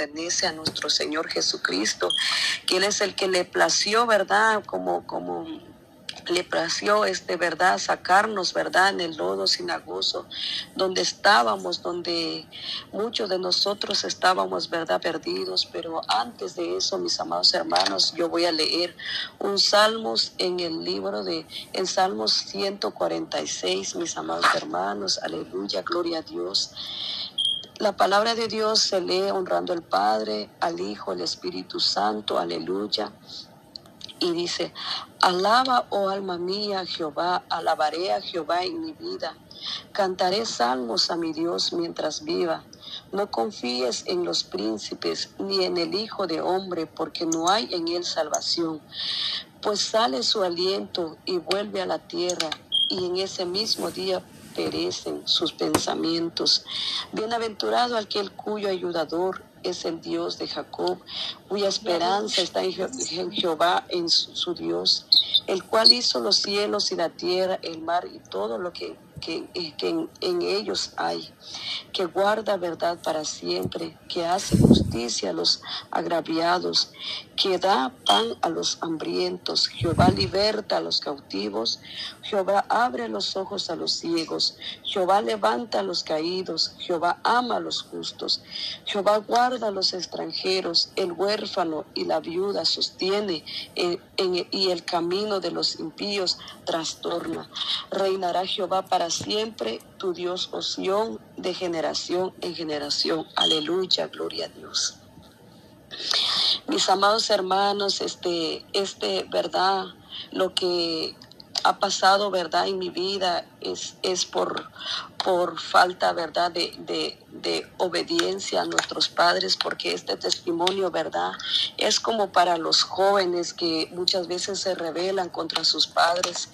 pertenece a nuestro Señor Jesucristo, Él es el que le plació, ¿verdad? Como, como le plació este verdad sacarnos verdad en el lodo sinagoso donde estábamos donde muchos de nosotros estábamos verdad perdidos pero antes de eso mis amados hermanos yo voy a leer un salmos en el libro de en salmos 146 mis amados hermanos aleluya gloria a Dios la palabra de Dios se lee honrando al Padre, al Hijo, al Espíritu Santo, aleluya y dice, alaba, oh alma mía, Jehová, alabaré a Jehová en mi vida, cantaré salmos a mi Dios mientras viva. No confíes en los príncipes ni en el Hijo de Hombre, porque no hay en él salvación. Pues sale su aliento y vuelve a la tierra, y en ese mismo día perecen sus pensamientos. Bienaventurado aquel cuyo ayudador es el Dios de Jacob, cuya esperanza está en, Jehová, en su Dios, el cual hizo los cielos y la tierra, el mar y todo lo que que, en, ellos hay, que guarda verdad para siempre, que hace justicia a los agraviados, que da pan a los hambrientos. Jehová liberta a los cautivos, Jehová abre los ojos a los ciegos, Jehová levanta a los caídos, Jehová ama a los justos, Jehová guarda a los extranjeros, el huérfano y la viuda sostiene y el camino de los impíos trastorna. Reinará Jehová para siempre tu Dios, Oción, de generación en generación. Aleluya, gloria a Dios. Mis amados hermanos, este, este, verdad, lo que ha pasado, verdad, en mi vida es, es por, por falta, verdad, de, de, de, obediencia a nuestros padres, porque este testimonio, verdad, es como para los jóvenes que muchas veces se rebelan contra sus padres,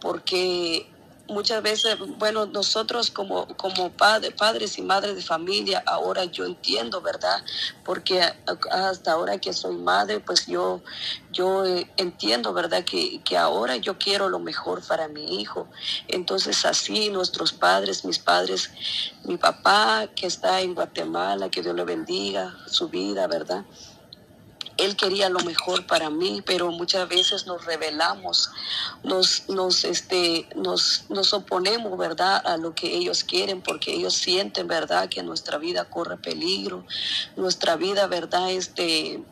porque muchas veces, bueno, nosotros como, como padres y madres de familia, ahora yo entiendo, ¿verdad? Porque hasta ahora que soy madre, pues yo, yo eh, entiendo, ¿verdad? Que, que ahora yo quiero lo mejor para mi hijo. Entonces así nuestros padres, mis padres, mi papá que está en Guatemala, que Dios le bendiga su vida, ¿verdad? Él quería lo mejor para mí, pero muchas veces nos rebelamos, nos, nos, este, nos, nos oponemos, ¿verdad?, a lo que ellos quieren, porque ellos sienten, ¿verdad?, que nuestra vida corre peligro, nuestra vida, ¿verdad?, este,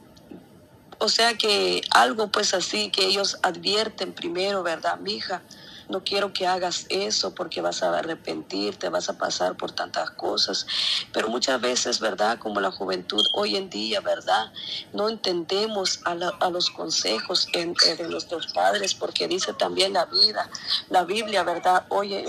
o sea que algo pues así que ellos advierten primero, ¿verdad, mija? No quiero que hagas eso porque vas a arrepentirte, vas a pasar por tantas cosas. Pero muchas veces, ¿verdad? Como la juventud hoy en día, ¿verdad? No entendemos a, los consejos eh, de nuestros padres porque dice también la vida, la Biblia, ¿verdad? Oye,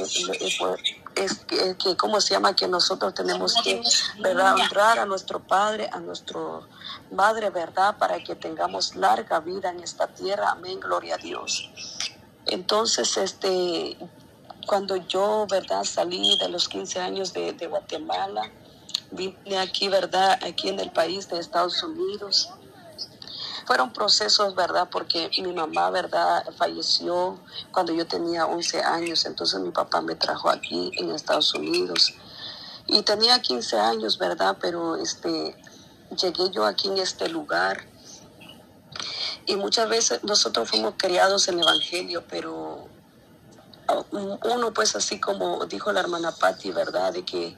es que, que, ¿cómo se llama? Que nosotros tenemos que, ¿verdad? Honrar a nuestro Padre, a nuestro Madre, ¿verdad? Para que tengamos larga vida en esta tierra. Amén, gloria a Dios. Entonces, este, cuando yo, ¿verdad? Salí de los 15 años de, Guatemala, vine aquí, ¿verdad? Aquí en el país de Estados Unidos. Fueron procesos, ¿verdad? Porque mi mamá, ¿verdad? Falleció cuando yo tenía 11 años, entonces mi papá me trajo aquí en Estados Unidos. Y tenía 15 años, ¿verdad? Pero este, llegué yo aquí en este lugar y muchas veces nosotros fuimos criados en Evangelio, pero uno pues así como dijo la hermana Patti, ¿verdad? De que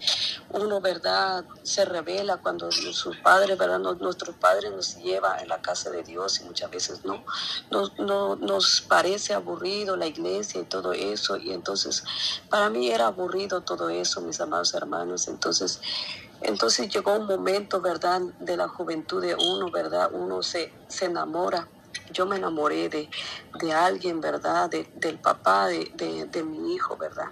uno, ¿verdad? Se revela cuando sus padres, ¿verdad? nuestros padres nos lleva en la casa de Dios y muchas veces no, no, no nos parece aburrido la iglesia y todo eso. Y entonces para mí era aburrido todo eso, mis amados hermanos. Entonces entonces llegó un momento, ¿verdad?, de la juventud de uno, ¿verdad? Uno se, se enamora. Yo me enamoré de, de alguien, ¿verdad? De, del papá de, de, de, mi hijo, ¿verdad?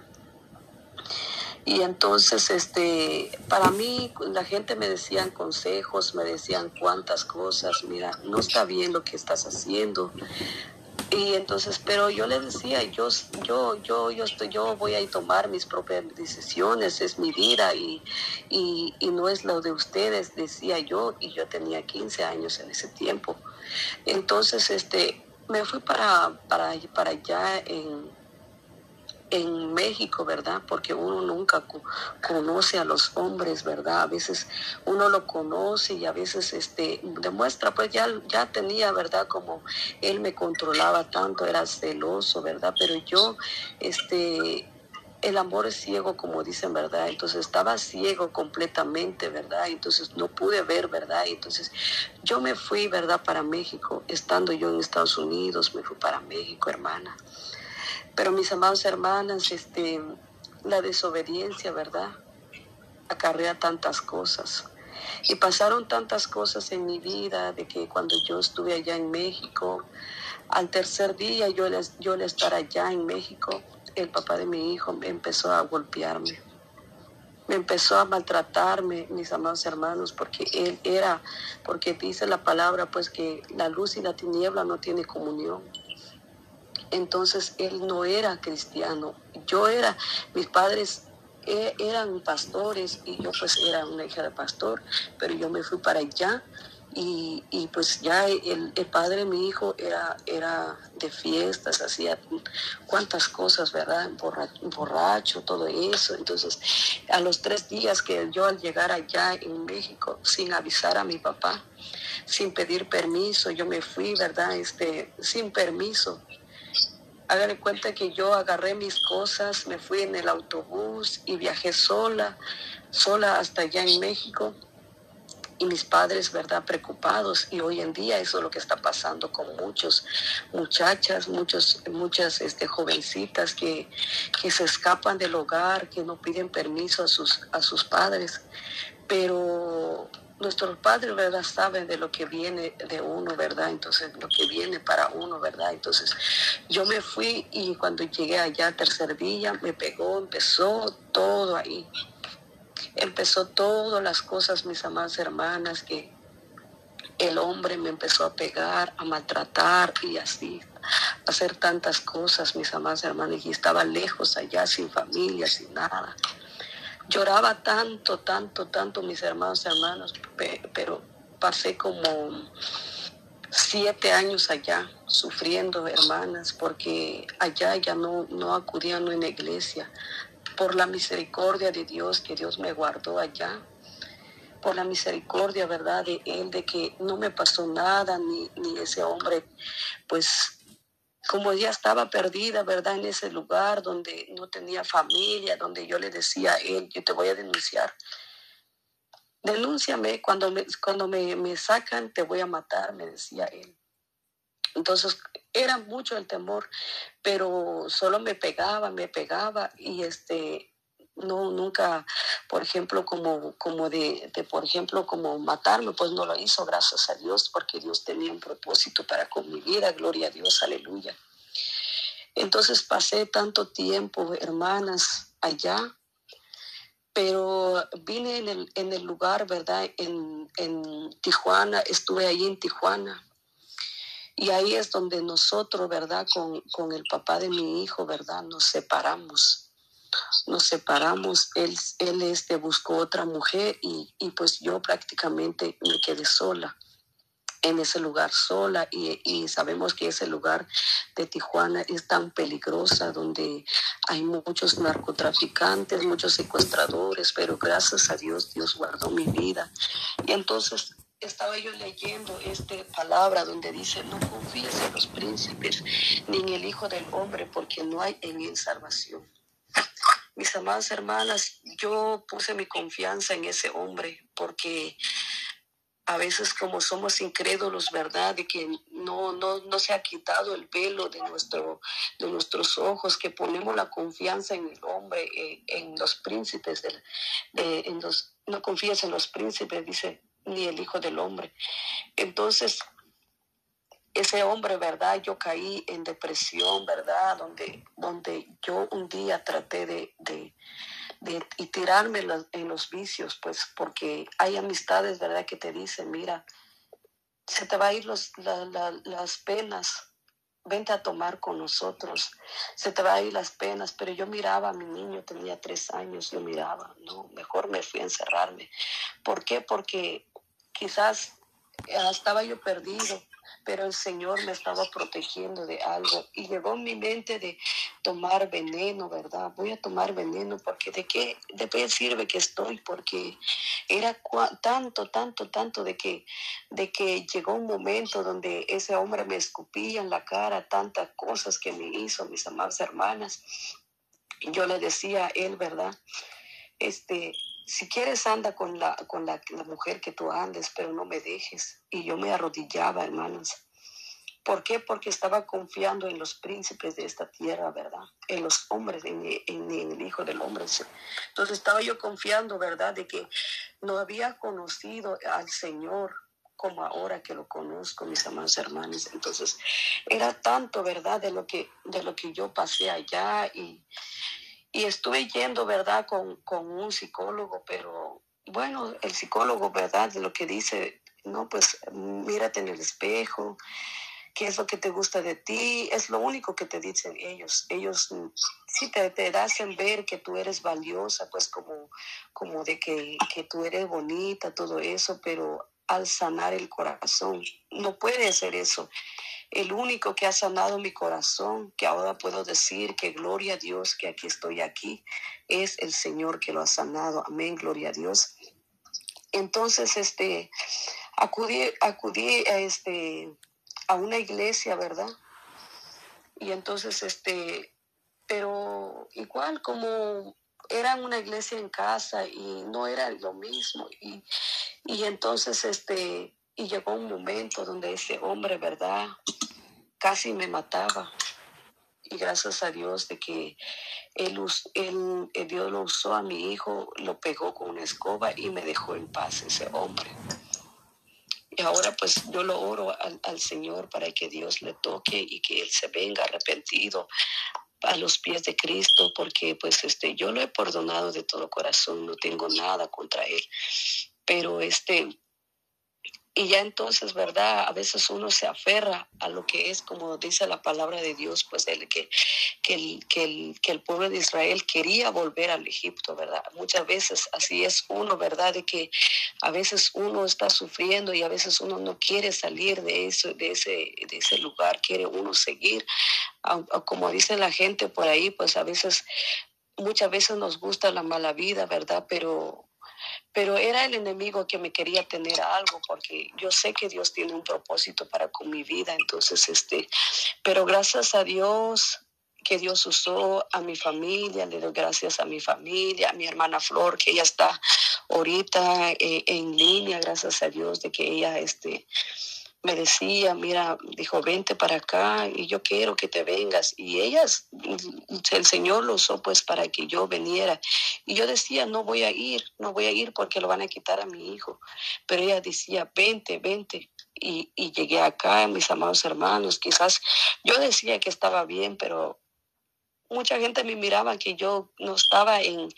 Y entonces, este, para mí, la gente me decían consejos, me decían cuántas cosas, mira, no está bien lo que estás haciendo, y entonces, pero yo le decía, yo, yo, yo, yo estoy, yo voy a tomar mis propias decisiones, es mi vida y, y, no es lo de ustedes, decía yo, y yo tenía 15 años en ese tiempo. Entonces, este, me fui para, para, para allá en, en México, ¿verdad? Porque uno nunca conoce a los hombres, ¿verdad? A veces uno lo conoce y a veces este demuestra, pues ya, ya tenía, ¿verdad? Como él me controlaba tanto, era celoso, ¿verdad? Pero yo, este, el amor es ciego, como dicen, ¿verdad? Entonces estaba ciego completamente, ¿verdad? Entonces no pude ver, ¿verdad? Entonces yo me fui, ¿verdad? Para México, estando yo en Estados Unidos, me fui para México, hermana. Pero mis amados hermanas, este, la desobediencia, ¿verdad? Acarrea tantas cosas. Y pasaron tantas cosas en mi vida de que cuando yo estuve allá en México, al tercer día yo, yo al estar allá en México, el papá de mi hijo me empezó a golpearme. Me empezó a maltratarme, mis amados hermanos, porque él era, porque dice la palabra, pues que la luz y la tiniebla no tienen comunión. Entonces él no era cristiano. Yo era, mis padres e, eran pastores y yo pues era una hija de pastor, pero yo me fui para allá y, y pues ya el, el, padre de mi hijo era, era de fiestas, hacía cuantas cosas, ¿verdad? Borracho, borracho, todo eso. Entonces, a los tres días que yo al llegar allá en México, sin avisar a mi papá, sin pedir permiso, yo me fui, ¿verdad? Este, sin permiso. Háganme cuenta que yo agarré mis cosas, me fui en el autobús y viajé sola, sola hasta allá en México y mis padres, ¿verdad?, preocupados. Y hoy en día eso es lo que está pasando con muchos muchachas, muchos, muchas este, jovencitas que, que se escapan del hogar, que no piden permiso a sus, a sus padres. Pero nuestros padres, ¿verdad?, saben de lo que viene de uno, ¿verdad? Entonces, lo que viene para uno, ¿verdad? Entonces, yo me fui y cuando llegué allá, tercer día, me pegó, empezó todo ahí empezó todas las cosas, mis amadas hermanas, que el hombre me empezó a pegar, a maltratar y así, a hacer tantas cosas, mis amadas hermanas, y estaba lejos allá, sin familia, sin nada. Lloraba tanto, tanto, tanto, mis hermanos y hermanos, pero pasé como siete años allá sufriendo, hermanas, porque allá ya no, no acudían en la iglesia por la misericordia de Dios que Dios me guardó allá, por la misericordia, ¿verdad? De Él, de que no me pasó nada, ni, ni ese hombre, pues como ya estaba perdida, ¿verdad? En ese lugar donde no tenía familia, donde yo le decía a Él, yo te voy a denunciar. Denúnciame, cuando me, cuando me, me sacan, te voy a matar, me decía Él. Entonces era mucho el temor, pero solo me pegaba, me pegaba y este no nunca, por ejemplo, como como de, de, por ejemplo como matarme, pues no lo hizo, gracias a Dios, porque Dios tenía un propósito para con mi vida, gloria a Dios, aleluya. Entonces pasé tanto tiempo, hermanas, allá, pero vine en el, en el lugar, ¿verdad? En, en Tijuana, estuve ahí en Tijuana y ahí es donde nosotros, ¿verdad? Con, con el papá de mi hijo, ¿verdad? Nos separamos. Nos separamos. Él, él este, buscó otra mujer y, y pues yo prácticamente me quedé sola en ese lugar sola y, y, sabemos que ese lugar de Tijuana es tan peligrosa donde hay muchos narcotraficantes, muchos secuestradores, pero gracias a Dios Dios guardó mi vida. Y entonces estaba yo leyendo esta palabra donde dice, no confíes en los príncipes ni en el Hijo del Hombre, porque no hay en él salvación. Mis amadas hermanas, yo puse mi confianza en ese hombre porque a veces como somos incrédulos, ¿verdad? De que no, no, no se ha quitado el velo de, nuestro, de nuestros ojos, que ponemos la confianza en el hombre, eh, en los príncipes, del, de, en los, no confías en los príncipes, dice ni el Hijo del Hombre. Entonces, ese hombre, ¿verdad? Yo caí en depresión, ¿verdad? Donde, donde yo un día traté de, de, de y tirarme en los vicios, pues porque hay amistades, ¿verdad? Que te dicen, mira, se te va a ir los, las penas, vente a tomar con nosotros, se te va a ir las penas, pero yo miraba a mi niño, tenía tres años, yo miraba, no, mejor me fui a encerrarme. ¿Por qué? Porque quizás estaba yo perdido, pero el Señor me estaba protegiendo de algo y llegó mi mente de tomar veneno, ¿verdad? Voy a tomar veneno porque de qué, de qué sirve que estoy, porque era tanto, tanto, tanto de que, de que llegó un momento donde ese hombre me escupía en la cara tantas cosas que me hizo mis amadas hermanas. Yo le decía a él, ¿verdad? Este, si quieres anda con la, con la, mujer que tú andes, pero no me dejes. Y yo me arrodillaba, hermanos. ¿Por qué? Porque estaba confiando en los príncipes de esta tierra, ¿verdad? En los hombres, en, en, el Hijo del Hombre. Entonces estaba yo confiando, ¿verdad? De que no había conocido al Señor como ahora que lo conozco, mis amados hermanos. Entonces era tanto, ¿verdad? De lo que, de lo que yo pasé allá y, y estuve yendo, ¿verdad?, con, con un psicólogo, pero bueno, el psicólogo, ¿verdad?, de lo que dice, no, pues mírate en el espejo, qué es lo que te gusta de ti, es lo único que te dicen ellos. Ellos sí te, te hacen ver que tú eres valiosa, pues como, como de que, que tú eres bonita, todo eso, pero al sanar el corazón, no puede ser eso el único que ha sanado mi corazón, que ahora puedo decir que gloria a Dios que aquí estoy aquí, es el Señor que lo ha sanado. Amén, gloria a Dios. Entonces, este, acudí, acudí a, este, a una iglesia, ¿verdad? Y entonces, este, pero igual como era una iglesia en casa y no era lo mismo. Y, y entonces, este, y llegó un momento donde ese hombre, ¿verdad? Casi me mataba. Y gracias a Dios de que él, él, eh, Dios lo usó a mi hijo, lo pegó con una escoba y me dejó en paz ese hombre. Y ahora pues yo lo oro al, al, Señor para que Dios le toque y que Él se venga arrepentido a los pies de Cristo, porque pues este, yo lo he perdonado de todo corazón, no tengo nada contra Él. Pero este, y ya entonces, ¿verdad? A veces uno se aferra a lo que es, como dice la palabra de Dios, pues el, que, que, el, que, el, que el pueblo de Israel quería volver al Egipto, ¿verdad? Muchas veces así es uno, ¿verdad? De que a veces uno está sufriendo y a veces uno no quiere salir de, eso, de, ese, de ese lugar, quiere uno seguir. Como dice la gente por ahí, pues a veces, muchas veces nos gusta la mala vida, ¿verdad? Pero pero era el enemigo que me quería tener algo porque yo sé que Dios tiene un propósito para con mi vida, entonces este, pero gracias a Dios que Dios usó a mi familia, le doy gracias a mi familia, a mi hermana Flor, que ella está ahorita eh, en línea, gracias a Dios de que ella este, me decía, mira, dijo, vente para acá y yo quiero que te vengas. Y ellas, el Señor lo usó pues para que yo viniera. Y yo decía, no voy a ir, no voy a ir porque lo van a quitar a mi hijo. Pero ella decía, vente, vente. Y, y llegué acá, mis amados hermanos, quizás yo decía que estaba bien, pero mucha gente me miraba que yo no estaba en,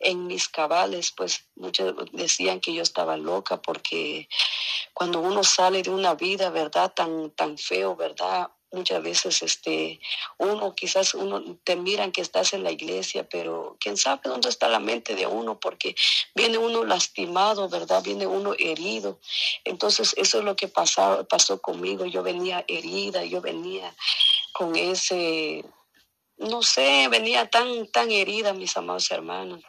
en mis cabales, pues muchos decían que yo estaba loca porque cuando uno sale de una vida, ¿verdad? Tan, tan feo, ¿verdad? Muchas veces este, uno, quizás uno te miran que estás en la iglesia, pero quién sabe dónde está la mente de uno, porque viene uno lastimado, ¿verdad? Viene uno herido. Entonces, eso es lo que pasó, pasó conmigo. Yo venía herida, yo venía con ese, no sé, venía tan, tan herida, mis amados hermanos.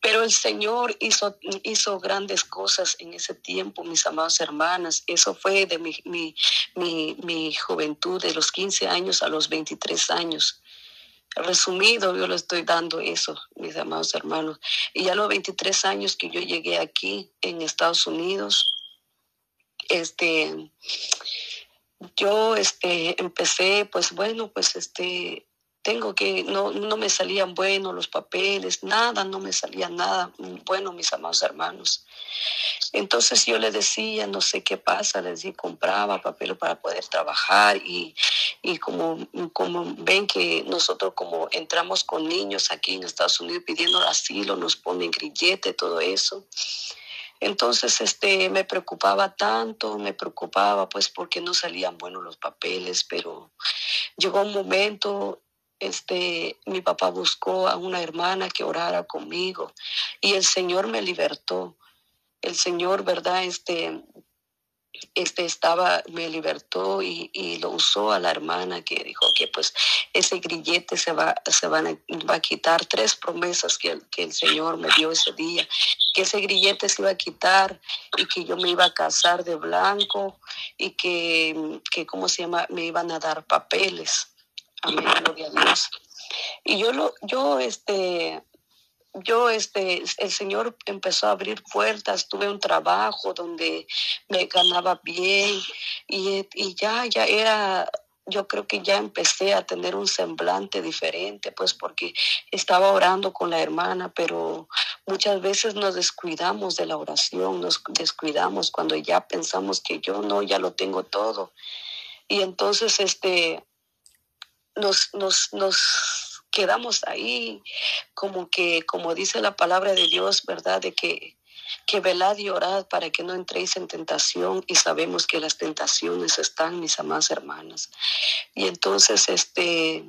Pero el Señor hizo, hizo grandes cosas en ese tiempo, mis amadas hermanas. Eso fue de mi, mi, mi, mi juventud, de los 15 años a los 23 años. Resumido, yo le estoy dando eso, mis amados hermanos. Y a los 23 años que yo llegué aquí en Estados Unidos, este, yo este, empecé, pues bueno, pues este, tengo que, no, no me salían buenos los papeles, nada, no me salía nada bueno, mis amados hermanos. Entonces yo le decía, no sé qué pasa, les decía, compraba papel para poder trabajar y, y como, como ven que nosotros como entramos con niños aquí en Estados Unidos pidiendo asilo, nos ponen grillete, todo eso. Entonces, este, me preocupaba tanto, me preocupaba pues porque no salían buenos los papeles, pero llegó un momento este, mi papá buscó a una hermana que orara conmigo y el Señor me libertó. El Señor, ¿verdad? Este, este estaba, me libertó y, y, lo usó a la hermana que dijo que pues ese grillete se va, se van a, va a quitar, tres promesas que, que el Señor me dio ese día, que ese grillete se iba a quitar y que yo me iba a casar de blanco y que, que ¿cómo se llama? Me iban a dar papeles. Amén, gloria a Dios. Y yo lo, yo este, yo, este, el Señor empezó a abrir puertas, tuve un trabajo donde me ganaba bien y, y ya, ya era, yo creo que ya empecé a tener un semblante diferente, pues porque estaba orando con la hermana, pero muchas veces nos descuidamos de la oración, nos descuidamos cuando ya pensamos que yo no, ya lo tengo todo. Y entonces, este, nos, nos, nos quedamos ahí, como que, como dice la palabra de Dios, ¿verdad? De que, que velad y orad para que no entréis en tentación y sabemos que las tentaciones están, mis amadas hermanas. Y entonces, este,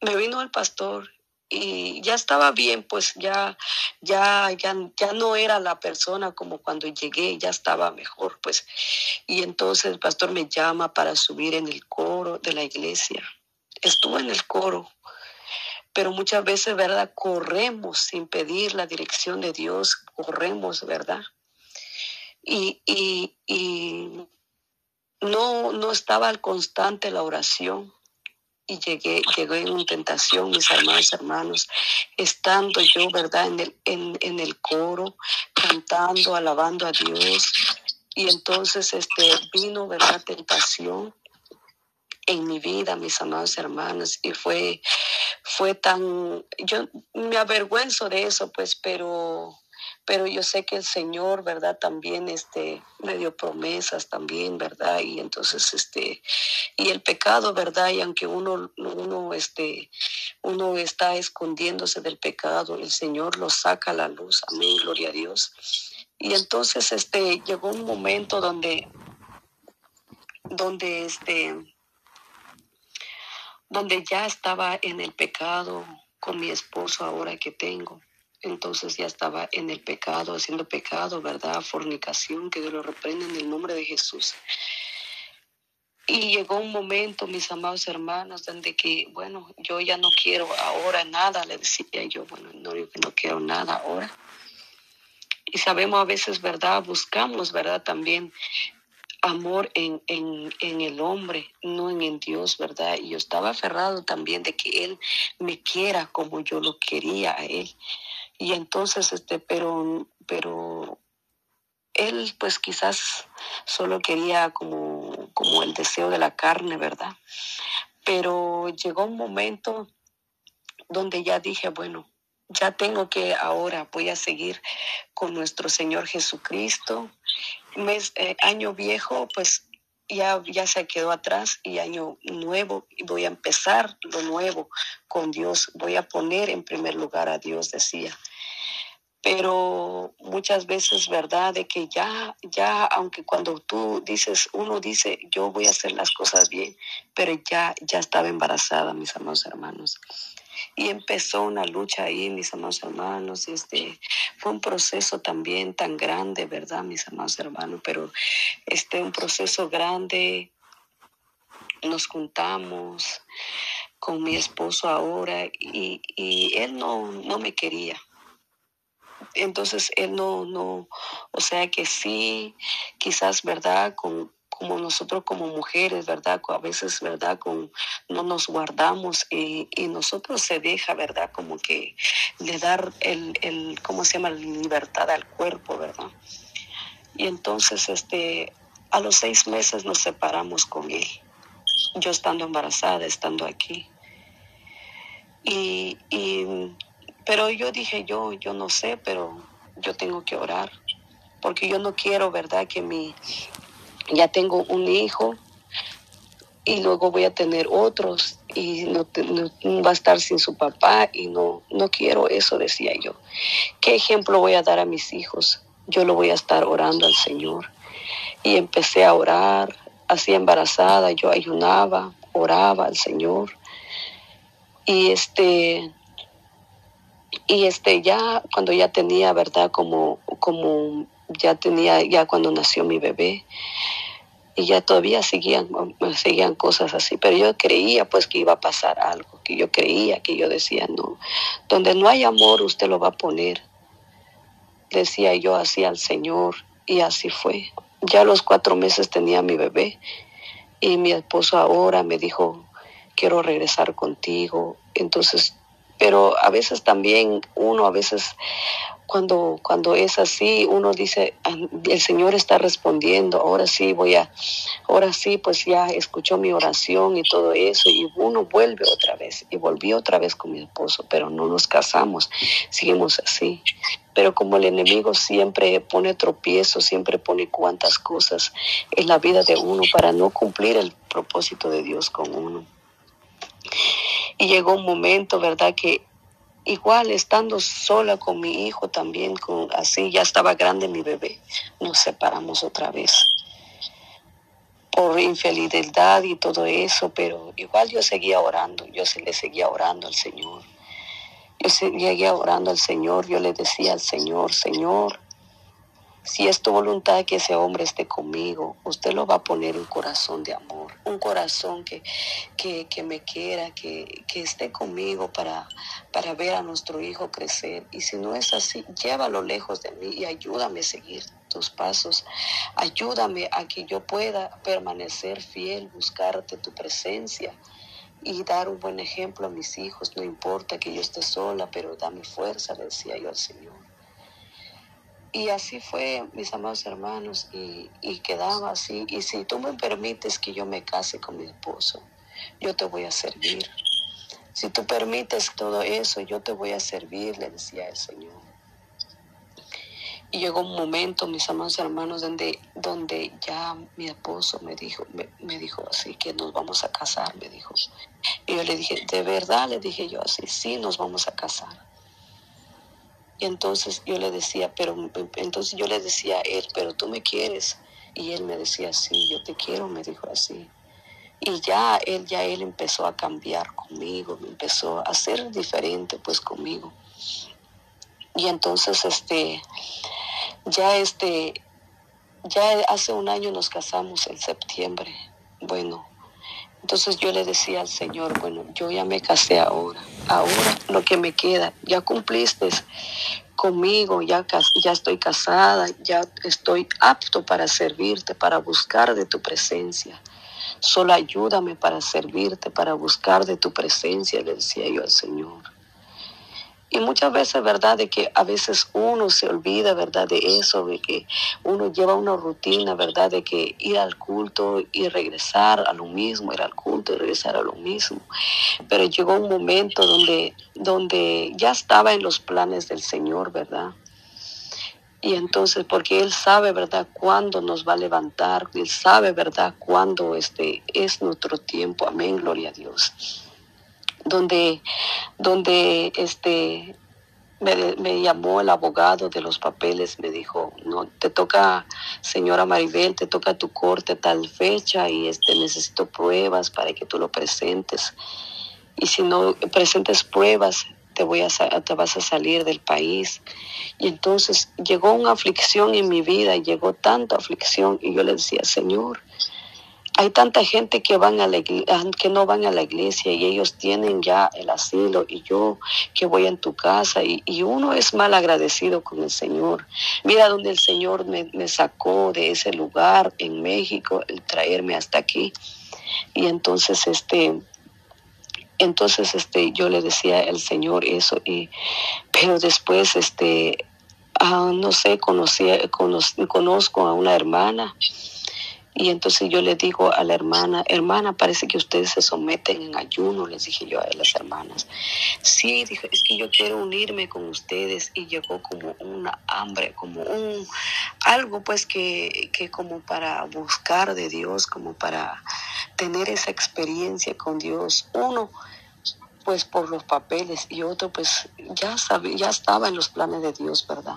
me vino el pastor y ya estaba bien, pues ya, ya, ya, ya no era la persona como cuando llegué, ya estaba mejor, pues. Y entonces el pastor me llama para subir en el coro de la iglesia. Estuve en el coro pero muchas veces, ¿verdad? Corremos sin pedir la dirección de Dios, corremos, ¿verdad? Y, y, y no, no estaba al constante la oración y llegué, llegué en tentación, mis hermanos, hermanos, estando yo, ¿verdad? En el, en el coro, cantando, alabando a Dios. Y entonces este, vino, ¿verdad? Tentación en mi vida, mis amados hermanos, y fue, fue tan, yo me avergüenzo de eso, pues, pero, pero yo sé que el Señor, ¿verdad? También, este, me dio promesas también, ¿verdad? Y entonces, este, y el pecado, ¿verdad? Y aunque uno, uno, este, uno está escondiéndose del pecado, el Señor lo saca a la luz, amén, gloria a Dios. Y entonces, este, llegó un momento donde, donde, este, donde ya estaba en el pecado con mi esposo ahora que tengo. Entonces ya estaba en el pecado, haciendo pecado, ¿verdad? Fornicación, que Dios lo reprende en el nombre de Jesús. Y llegó un momento, mis amados hermanos, donde que, bueno, yo ya no quiero ahora nada, le decía yo, bueno, no no quiero nada ahora. Y sabemos a veces, ¿verdad? Buscamos, ¿verdad? También amor en, en, en, el hombre, no en, en Dios, ¿verdad? Y yo estaba aferrado también de que Él me quiera como yo lo quería a Él. Y entonces, este, pero, pero Él pues quizás solo quería como, como el deseo de la carne, ¿verdad? Pero llegó un momento donde ya dije, bueno, ya tengo que ahora, voy a seguir con nuestro Señor Jesucristo mes, eh, año viejo, pues ya, ya se quedó atrás y año nuevo voy a empezar lo nuevo con Dios. Voy a poner en primer lugar a Dios, decía. Pero muchas veces, ¿verdad? De que ya, ya, aunque cuando tú dices, uno dice, yo voy a hacer las cosas bien, pero ya, ya estaba embarazada, mis amados hermanos y empezó una lucha ahí, mis amados hermanos. Este, fue un proceso también tan grande, ¿verdad, mis amados hermanos? Pero este, un proceso grande. Nos juntamos con mi esposo ahora y, y él no, no me quería entonces él no, no, o sea que sí, quizás, ¿verdad? Con, como nosotros como mujeres, ¿verdad? A veces, ¿verdad? Con, no nos guardamos y, y nosotros se deja, ¿verdad? Como que le dar el, el, ¿cómo se llama? La libertad al cuerpo, ¿verdad? Y entonces, este, a los seis meses nos separamos con él, yo estando embarazada, estando aquí. Y, y, pero yo dije, yo, yo no sé, pero yo tengo que orar, porque yo no quiero, ¿verdad? Que mi, ya tengo un hijo y luego voy a tener otros y no, va a estar sin su papá y no, no quiero eso, decía yo. ¿Qué ejemplo voy a dar a mis hijos? Yo lo voy a estar orando al Señor. Y empecé a orar, así embarazada, yo ayunaba, oraba al Señor. Y este, y este ya, cuando ya tenía, ¿verdad? Como, como ya tenía, ya cuando nació mi bebé, y ya todavía seguían, seguían cosas así, pero yo creía pues que iba a pasar algo, que yo creía, que yo decía, no, donde no hay amor usted lo va a poner, decía yo así al Señor, y así fue. Ya a los cuatro meses tenía mi bebé, y mi esposo ahora me dijo, quiero regresar contigo, entonces, pero a veces también uno, a veces cuando, cuando es así, uno dice, ah, el Señor está respondiendo, ahora sí voy a, ahora sí, pues ya escuchó mi oración y todo eso, y uno vuelve otra vez, y volví otra vez con mi esposo, pero no nos casamos, seguimos así. Pero como el enemigo siempre pone tropiezos, siempre pone cuantas cosas en la vida de uno para no cumplir el propósito de Dios con uno. Y llegó un momento, ¿verdad? Que igual estando sola con mi hijo también, con, así ya estaba grande mi bebé, nos separamos otra vez por infidelidad y todo eso, pero igual yo seguía orando, yo se le seguía orando al Señor. Yo seguía orando al Señor, yo le decía al Señor, Señor, si es tu voluntad que ese hombre esté conmigo, usted lo va a poner un corazón de amor, un corazón que, que, me quiera, que, que, esté conmigo para, para ver a nuestro hijo crecer. Y si no es así, llévalo lejos de mí y ayúdame a seguir tus pasos. Ayúdame a que yo pueda permanecer fiel, buscarte tu presencia y dar un buen ejemplo a mis hijos. No importa que yo esté sola, pero dame fuerza, decía yo al Señor. Y así fue, mis amados hermanos, y, y quedaba así. Y si tú me permites que yo me case con mi esposo, yo te voy a servir. Si tú permites todo eso, yo te voy a servir, le decía el Señor. Y llegó un momento, mis amados hermanos, donde, donde ya mi esposo me dijo, me, me, dijo así, que nos vamos a casar, me dijo. Y yo le dije, ¿de verdad? Le dije yo así, sí, nos vamos a casar. Y entonces yo le decía, pero entonces yo le decía a él, pero tú me quieres. Y él me decía, sí, yo te quiero, me dijo así. Y ya él, ya él empezó a cambiar conmigo, empezó a ser diferente pues conmigo. Y entonces este, ya este, ya hace un año nos casamos en septiembre. Bueno, entonces yo le decía al Señor, bueno, yo ya me casé ahora, ahora lo que me queda, ya cumpliste conmigo, ya, ya estoy casada, ya estoy apto para servirte, para buscar de tu presencia. Solo ayúdame para servirte, para buscar de tu presencia, le decía yo al Señor. Y muchas veces, ¿verdad? De que a veces uno se olvida, ¿verdad? De eso, de que uno lleva una rutina, ¿verdad? De que ir al culto y regresar a lo mismo, ir al culto y regresar a lo mismo. Pero llegó un momento donde, donde ya estaba en los planes del Señor, ¿verdad? Y entonces, porque Él sabe, ¿verdad?, cuándo nos va a levantar, Él sabe, ¿verdad?, cuándo este es nuestro tiempo. Amén, gloria a Dios donde, donde este, me, llamó el abogado de los papeles, me dijo, no, te toca, señora Maribel, te toca tu corte tal fecha y este, necesito pruebas para que tú lo presentes. Y si no presentes pruebas, te, voy a, te vas a salir del país. Y entonces llegó una aflicción en mi vida, llegó tanta aflicción y yo le decía, Señor, hay tanta gente que, van a la que no van a la iglesia y ellos tienen ya el asilo y yo que voy en tu casa y, uno es mal agradecido con el Señor. Mira donde el Señor me, me sacó de ese lugar en México, el traerme hasta aquí. Y entonces este entonces este yo le decía al Señor eso y pero después este ah, no sé conocí, conozco a una hermana y entonces yo le digo a la hermana, hermana, parece que ustedes se someten en ayuno, les dije yo a las hermanas. Sí, dije, es que yo quiero unirme con ustedes y llegó como una hambre, como un algo pues que, que como para buscar de Dios, como para tener esa experiencia con Dios. Uno pues por los papeles y otro pues ya sabe, ya estaba en los planes de Dios, ¿verdad?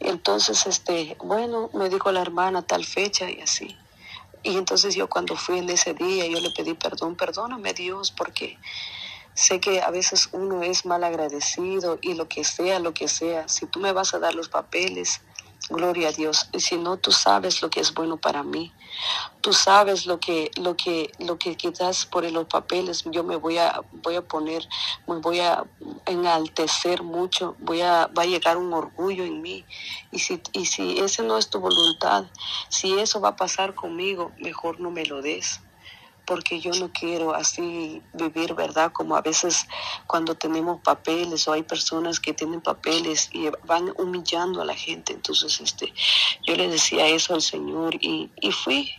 Entonces, este, bueno, me dijo la hermana tal fecha y así. Y entonces yo cuando fui en ese día, yo le pedí perdón, perdóname Dios, porque sé que a veces uno es mal agradecido y lo que sea, lo que sea, si tú me vas a dar los papeles, Gloria a Dios. Y si no, tú sabes lo que es bueno para mí. Tú sabes lo que, lo que, lo que quizás por los papeles yo me voy a, voy a poner, me voy a enaltecer mucho, voy a, va a llegar un orgullo en mí. Y si, y si esa no es tu voluntad, si eso va a pasar conmigo, mejor no me lo des porque yo no quiero así vivir, ¿verdad? Como a veces cuando tenemos papeles o hay personas que tienen papeles y van humillando a la gente. Entonces, este, yo le decía eso al Señor y, y fui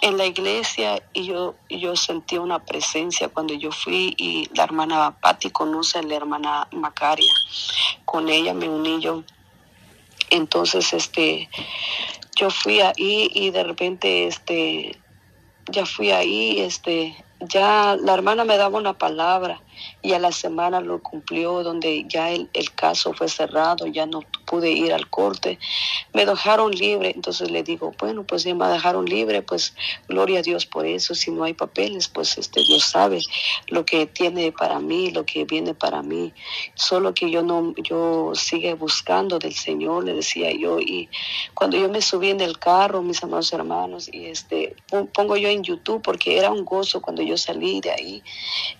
en la iglesia y yo, yo sentí una presencia cuando yo fui y la hermana Patti conoce a la hermana Macaria. Con ella me uní yo. Entonces, este, yo fui ahí y de repente, este, ya fui ahí, este, ya la hermana me daba una palabra y a la semana lo cumplió, donde ya el, el, caso fue cerrado, ya no pude ir al corte, me dejaron libre, entonces le digo, bueno, pues ya me dejaron libre, pues gloria a Dios por eso, si no hay papeles, pues este Dios sabe lo que tiene para mí, lo que viene para mí, solo que yo no, yo sigue buscando del Señor, le decía yo, y cuando yo me subí en el carro, mis amados hermanos, y este, pongo yo en YouTube, porque era un gozo cuando yo salí de ahí,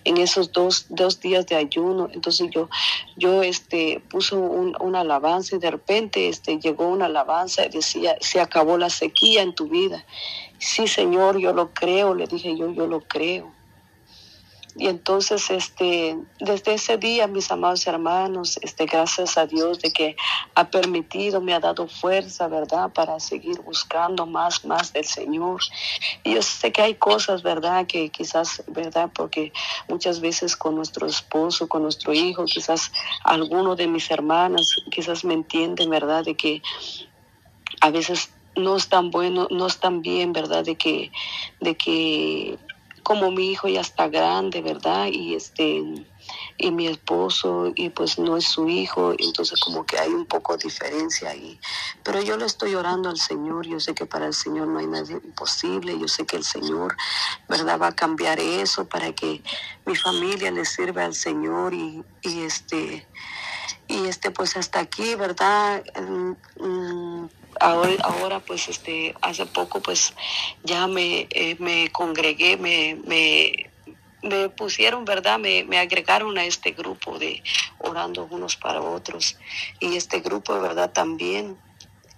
en esos dos dos días de ayuno. Entonces yo, yo este, puso un, una alabanza y de repente este, llegó una alabanza y decía, se acabó la sequía en tu vida. Sí, Señor, yo lo creo, le dije yo, yo lo creo. Y entonces, este, desde ese día, mis amados hermanos, este, gracias a Dios de que ha permitido, me ha dado fuerza, ¿verdad?, para seguir buscando más, más del Señor. Y yo sé que hay cosas, ¿verdad?, que quizás, ¿verdad?, porque muchas veces con nuestro esposo, con nuestro hijo, quizás alguno de mis hermanas, quizás me entienden, ¿verdad?, de que a veces no es tan bueno, no es tan bien, ¿verdad?, de que, de que como mi hijo ya está grande, ¿verdad? Y este y mi esposo y pues no es su hijo, entonces como que hay un poco de diferencia ahí. Pero yo le estoy orando al Señor, yo sé que para el Señor no hay nada imposible, yo sé que el Señor, ¿verdad? Va a cambiar eso para que mi familia le sirva al Señor y, y este y este pues hasta aquí, ¿verdad? Mm, mm, ahora, ahora pues este, hace poco pues ya me, eh, me congregué, me, me, me pusieron, ¿verdad? Me, me, agregaron a este grupo de orando unos para otros. Y este grupo, ¿verdad? También,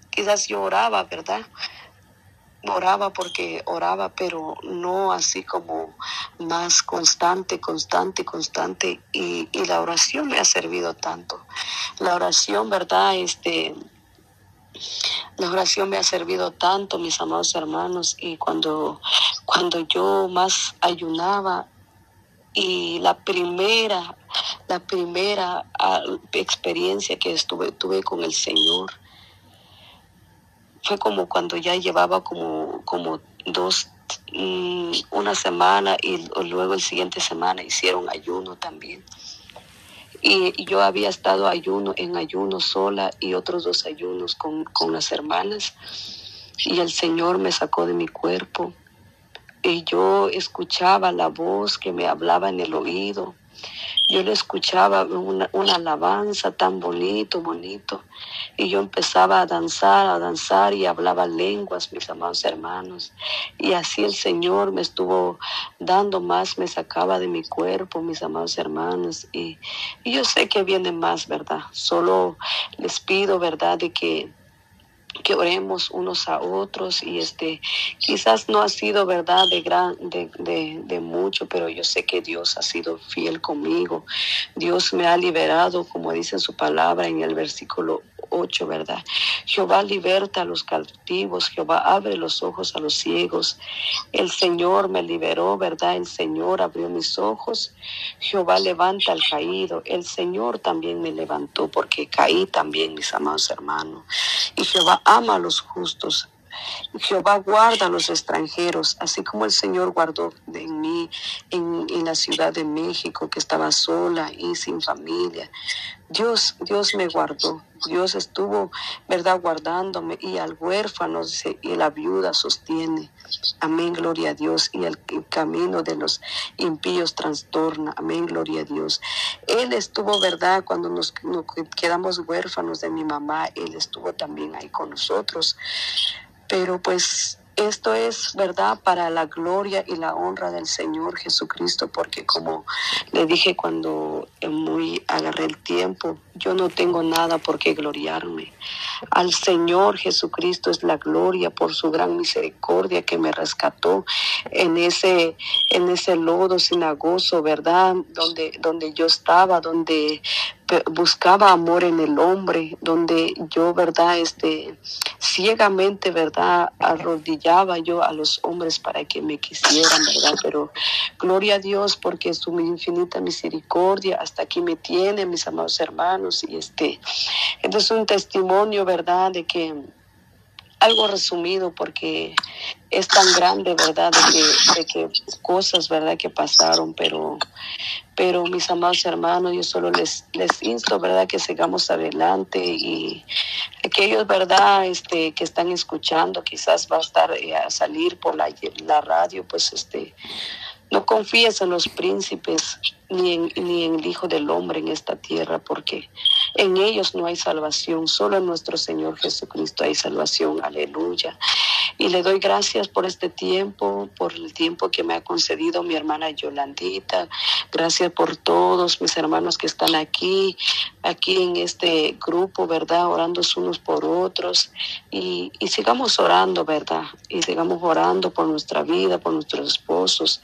quizás yo oraba, ¿verdad? Oraba porque oraba, pero no así como más constante, constante, constante. Y, y la oración me ha servido tanto. La oración, ¿verdad? Este, la oración me ha servido tanto, mis amados hermanos, y cuando, cuando yo más ayunaba y la primera, la primera ah, experiencia que estuve, tuve con el Señor fue como cuando ya llevaba como, como dos, mm, una semana y luego el siguiente semana hicieron ayuno también. Y, yo había estado ayuno, en ayuno sola y otros dos ayunos con, con las hermanas. Y el Señor me sacó de mi cuerpo. Y yo escuchaba la voz que me hablaba en el oído yo le escuchaba una, alabanza tan bonito, bonito, y yo empezaba a danzar, a danzar y hablaba lenguas, mis amados hermanos, y así el Señor me estuvo dando más, me sacaba de mi cuerpo, mis amados hermanos, y, y yo sé que viene más, ¿verdad? Solo les pido, ¿verdad?, de que que oremos unos a otros y este quizás no ha sido verdad de gran de, de, de, mucho pero yo sé que Dios ha sido fiel conmigo. Dios me ha liberado como dice su palabra en el versículo 8, ¿verdad? Jehová liberta a los cautivos, Jehová abre los ojos a los ciegos. El Señor me liberó, ¿verdad? El Señor abrió mis ojos. Jehová levanta al caído. El Señor también me levantó porque caí también, mis amados hermanos. Y Jehová ama a los justos. Jehová guarda a los extranjeros, así como el Señor guardó de mí en, en la Ciudad de México, que estaba sola y sin familia. Dios, Dios me guardó. Dios estuvo, ¿verdad?, guardándome y al huérfano y la viuda sostiene. Amén, gloria a Dios. Y el, camino de los impíos trastorna. Amén, gloria a Dios. Él estuvo, ¿verdad?, cuando nos quedamos huérfanos de mi mamá, Él estuvo también ahí con nosotros. Pero pues esto es verdad para la gloria y la honra del Señor Jesucristo, porque como le dije cuando muy agarré el tiempo, yo no tengo nada por qué gloriarme. Al Señor Jesucristo es la gloria por su gran misericordia que me rescató en ese, en ese lodo sinagoso, ¿verdad? Donde, donde yo estaba, donde buscaba amor en el hombre, donde yo, ¿verdad? Este, ciegamente, ¿verdad? Arrodillaba yo a los hombres para que me quisieran, ¿verdad? Pero gloria a Dios porque su infinita misericordia hasta aquí me tiene, mis amados hermanos, y este, entonces es un testimonio, ¿verdad? De que algo resumido porque es tan grande, ¿verdad? De que, de que cosas, ¿verdad? Que pasaron, pero pero mis amados hermanos, yo solo les, les insto, ¿verdad? Que sigamos adelante y aquellos, ¿verdad? Este, que están escuchando, quizás va a estar eh, a salir por la, la radio, pues este, no confíes en los príncipes ni en, ni en el Hijo del Hombre en esta tierra, porque en ellos no hay salvación, solo en nuestro Señor Jesucristo hay salvación. Aleluya. Y le doy gracias por este tiempo, por el tiempo que me ha concedido mi hermana Yolandita. Gracias por todos mis hermanos que están aquí, aquí en este grupo, ¿verdad? Orando unos por otros. Y, y sigamos orando, ¿verdad? Y sigamos orando por nuestra vida, por nuestros esposos.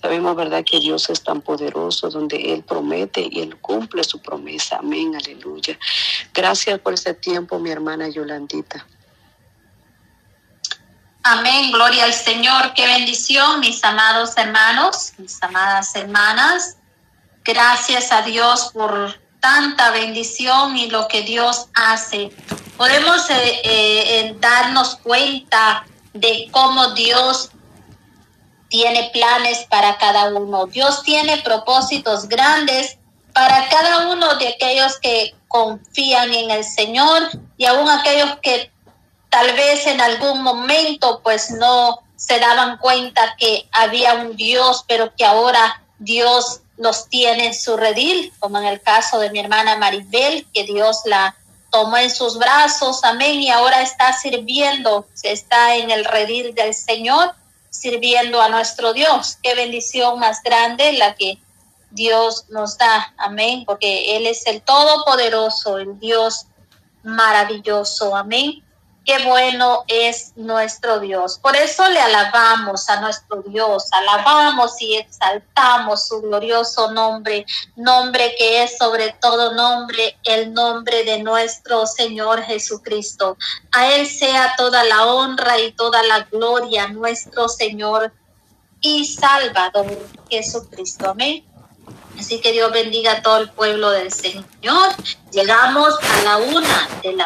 Sabemos, ¿verdad?, que Dios es tan poderoso, donde Él promete y Él cumple su promesa. Amén, aleluya. Gracias por este tiempo, mi hermana Yolandita. Amén, gloria al Señor. Qué bendición, mis amados hermanos, mis amadas hermanas. Gracias a Dios por tanta bendición y lo que Dios hace. Podemos eh, eh, darnos cuenta de cómo Dios tiene planes para cada uno. Dios tiene propósitos grandes para cada uno de aquellos que confían en el Señor y aún aquellos que tal vez en algún momento pues no se daban cuenta que había un Dios, pero que ahora Dios los tiene en su redil, como en el caso de mi hermana Maribel, que Dios la tomó en sus brazos, amén, y ahora está sirviendo, está en el redil del Señor, sirviendo a nuestro Dios. Qué bendición más grande la que Dios nos da, amén, porque Él es el Todopoderoso, el Dios maravilloso, amén qué bueno es nuestro Dios. Por eso le alabamos a nuestro Dios, alabamos y exaltamos su glorioso nombre, nombre que es sobre todo nombre, el nombre de nuestro Señor Jesucristo. A Él sea toda la honra y toda la gloria, nuestro Señor y Salvador Jesucristo. Amén. Así que Dios bendiga a todo el pueblo del Señor. Llegamos a la una de la